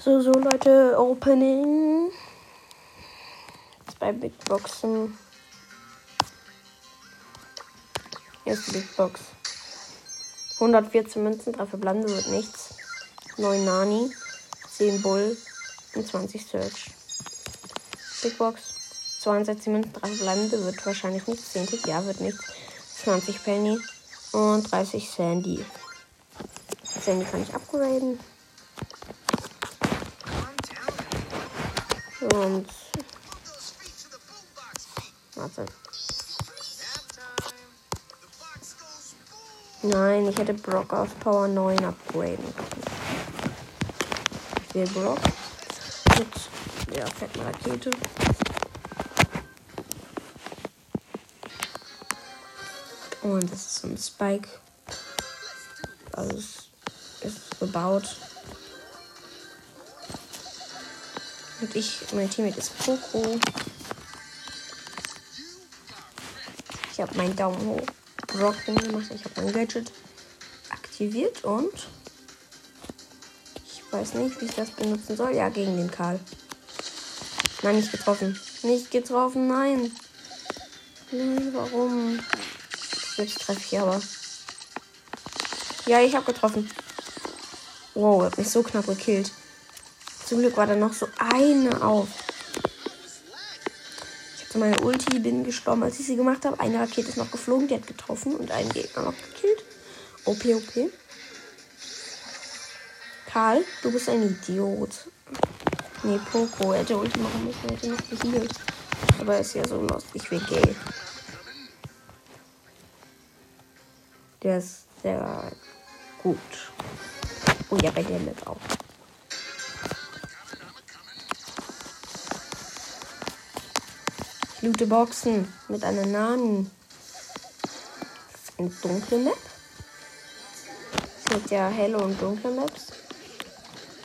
So, so Leute, Opening. Zwei Big Boxen. Hier ist die Big Box. 114 Münzen, 3 Verblande wird nichts. 9 Nani, 10 Bull und 20 Search. Big Box. 62 Münzen, 3 Verblande wird wahrscheinlich nichts. 10 Tick, ja, wird nichts. 20 Penny und 30 Sandy. Sandy kann ich upgraden. Und. Warte. Nein, ich hätte Brock auf Power 9 upgraden können. Ich will Brock. Mit der fetten Rakete. Und das ist ein Spike. Also es ist gebaut. Und ich, mein Teammate ist Poco. Ich habe meinen Daumen hoch Rock gemacht. Ich habe mein Gadget aktiviert und ich weiß nicht, wie ich das benutzen soll. Ja, gegen den Karl. Nein, nicht getroffen. Nicht getroffen, nein. Nein, warum? Jetzt treffe ich aber. Ja, ich habe getroffen. Wow, hat mich so knapp gekillt. Zum Glück war da noch so eine auf. Ich hatte meine Ulti, bin gestorben, als ich sie gemacht habe. Eine Rakete ist noch geflogen, die hat getroffen und einen Gegner noch gekillt. OP, OP. Karl, du bist ein Idiot. Nee, Poco, er hätte Ulti machen müssen, er hätte noch geheilt. Aber er ist ja so lost, ich will gay. Der ist sehr gut. Oh ja, bei der Map auch. Loote Boxen mit einer Nani. Eine dunkle Map. Es gibt ja helle und dunkle Maps.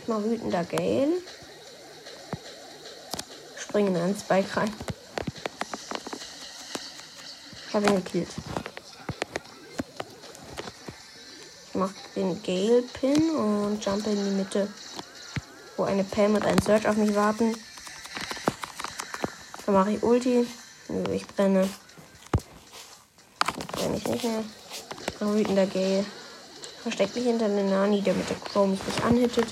Mach wütender Gale. Springe in einen Spike rein. Ich habe ihn gekillt. Ich mache den Gale Pin und jumpe in die Mitte, wo eine Pam und ein Search auf mich warten. Dann mache ich Ulti. Ich brenne. Brenne ich nicht mehr. Ein wütender Gale. Versteckt mich hinter den Nani, der mit der Chrome mich anhittet.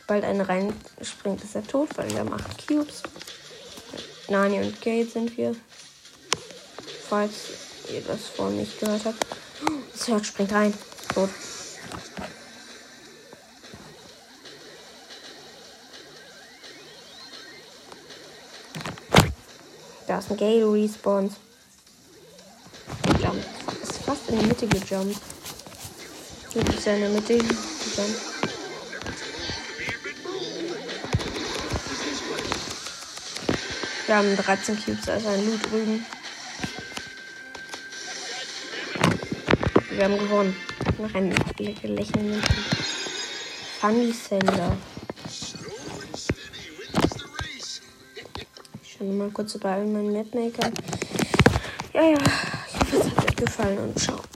Sobald eine reinspringt, ist er tot, weil wir haben 8 Cubes. Nani und Gale sind wir. Falls ihr das vorhin nicht gehört habt. Das Herz springt rein. Tot. Da ist ein Gale Respawn. Jump. Ist fast in die Mitte gejumpt. Jetzt ist er in der Mitte gejumpt. Wir haben 13 Cubes, da ein Loot drüben. Wir haben gewonnen. Noch ein lächelnden Funny Sender. Schaue mal kurz bei allen meinen Netmakern. Ja, ja. Ich hoffe, es hat euch gefallen und ciao.